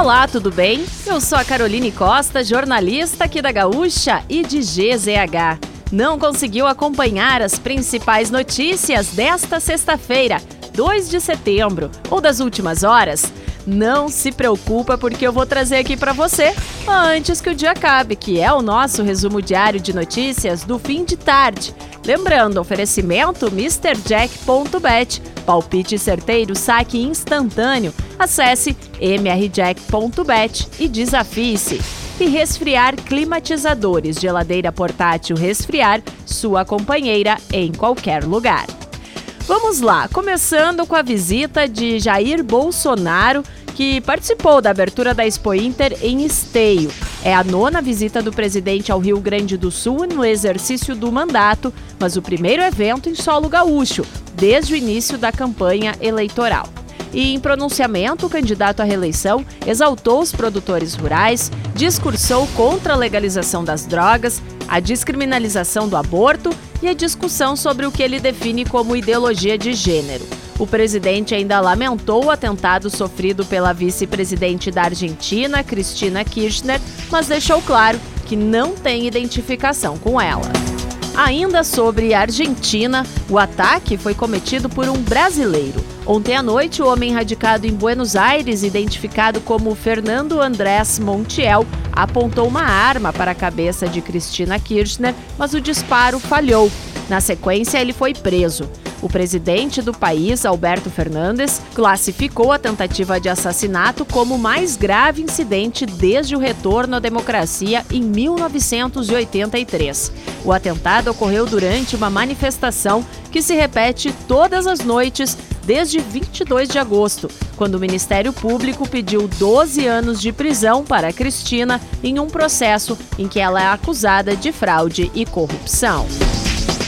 Olá, tudo bem? Eu sou a Caroline Costa, jornalista aqui da Gaúcha e de GZH. Não conseguiu acompanhar as principais notícias desta sexta-feira, 2 de setembro, ou das últimas horas? Não se preocupa porque eu vou trazer aqui para você antes que o dia acabe, que é o nosso resumo diário de notícias do fim de tarde. Lembrando, oferecimento MrJack.bet. Palpite certeiro, saque instantâneo. Acesse mrjack.bet e desafie-se. E resfriar climatizadores, geladeira portátil resfriar, sua companheira em qualquer lugar. Vamos lá, começando com a visita de Jair Bolsonaro, que participou da abertura da Expo Inter em Esteio. É a nona visita do presidente ao Rio Grande do Sul no exercício do mandato, mas o primeiro evento em solo gaúcho, desde o início da campanha eleitoral. E em pronunciamento, o candidato à reeleição exaltou os produtores rurais, discursou contra a legalização das drogas, a descriminalização do aborto e a discussão sobre o que ele define como ideologia de gênero. O presidente ainda lamentou o atentado sofrido pela vice-presidente da Argentina, Cristina Kirchner, mas deixou claro que não tem identificação com ela. Ainda sobre a Argentina, o ataque foi cometido por um brasileiro. Ontem à noite, o homem radicado em Buenos Aires, identificado como Fernando Andrés Montiel, apontou uma arma para a cabeça de Cristina Kirchner, mas o disparo falhou. Na sequência, ele foi preso. O presidente do país, Alberto Fernandes, classificou a tentativa de assassinato como o mais grave incidente desde o retorno à democracia em 1983. O atentado ocorreu durante uma manifestação que se repete todas as noites desde 22 de agosto, quando o Ministério Público pediu 12 anos de prisão para Cristina em um processo em que ela é acusada de fraude e corrupção.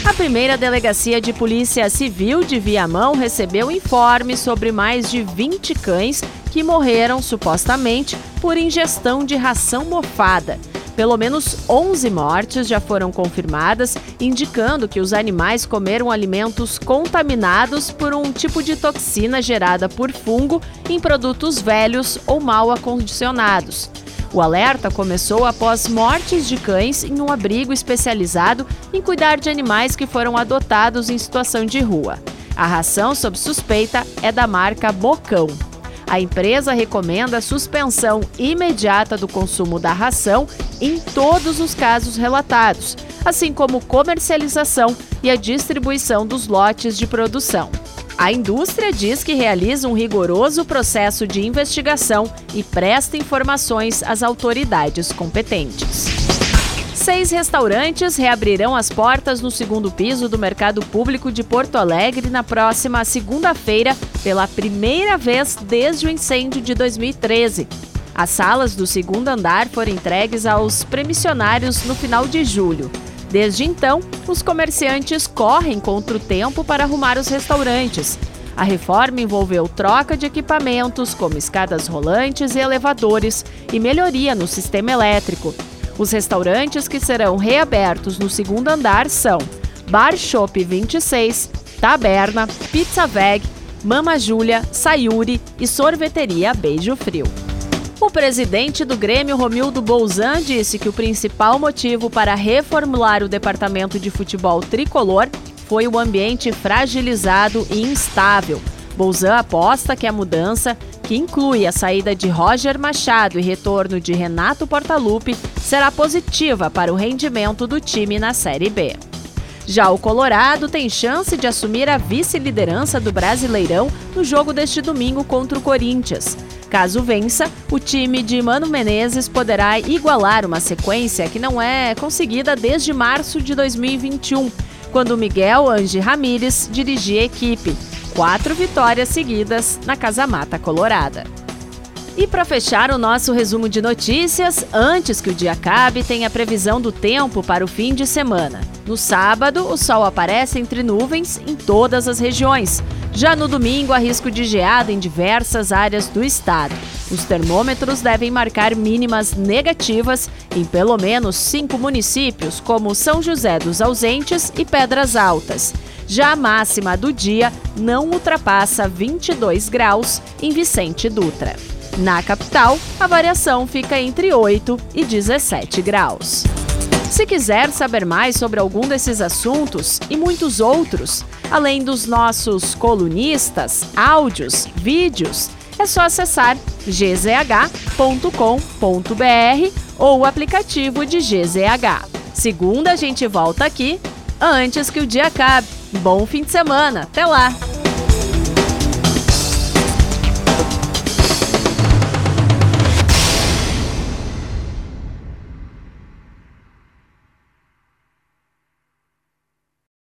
A primeira delegacia de polícia civil de Viamão recebeu informes sobre mais de 20 cães que morreram supostamente por ingestão de ração mofada. Pelo menos 11 mortes já foram confirmadas, indicando que os animais comeram alimentos contaminados por um tipo de toxina gerada por fungo em produtos velhos ou mal acondicionados. O alerta começou após mortes de cães em um abrigo especializado em cuidar de animais que foram adotados em situação de rua. A ração sob suspeita é da marca Bocão. A empresa recomenda a suspensão imediata do consumo da ração em todos os casos relatados, assim como comercialização e a distribuição dos lotes de produção. A indústria diz que realiza um rigoroso processo de investigação e presta informações às autoridades competentes. Seis restaurantes reabrirão as portas no segundo piso do Mercado Público de Porto Alegre na próxima segunda-feira, pela primeira vez desde o incêndio de 2013. As salas do segundo andar foram entregues aos premissionários no final de julho. Desde então, os comerciantes correm contra o tempo para arrumar os restaurantes. A reforma envolveu troca de equipamentos, como escadas rolantes e elevadores, e melhoria no sistema elétrico. Os restaurantes que serão reabertos no segundo andar são Bar Shop 26, Taberna, Pizza Veg, Mama Júlia, Sayuri e Sorveteria Beijo Frio. O presidente do Grêmio, Romildo Bolzan, disse que o principal motivo para reformular o departamento de futebol tricolor foi o ambiente fragilizado e instável. Bolzan aposta que a mudança que inclui a saída de Roger Machado e retorno de Renato Portaluppi, será positiva para o rendimento do time na Série B. Já o Colorado tem chance de assumir a vice-liderança do Brasileirão no jogo deste domingo contra o Corinthians. Caso vença, o time de Mano Menezes poderá igualar uma sequência que não é conseguida desde março de 2021, quando Miguel Ange Ramírez dirigia a equipe quatro vitórias seguidas na Casa Mata Colorada. E para fechar o nosso resumo de notícias, antes que o dia acabe, tem a previsão do tempo para o fim de semana. No sábado, o sol aparece entre nuvens em todas as regiões. Já no domingo, há risco de geada em diversas áreas do estado. Os termômetros devem marcar mínimas negativas em pelo menos cinco municípios, como São José dos Ausentes e Pedras Altas. Já a máxima do dia não ultrapassa 22 graus em Vicente Dutra. Na capital, a variação fica entre 8 e 17 graus. Se quiser saber mais sobre algum desses assuntos e muitos outros, além dos nossos colunistas, áudios, vídeos, é só acessar gzh.com.br ou o aplicativo de GZH. Segunda, a gente volta aqui antes que o dia acabe. Bom fim de semana. Até lá!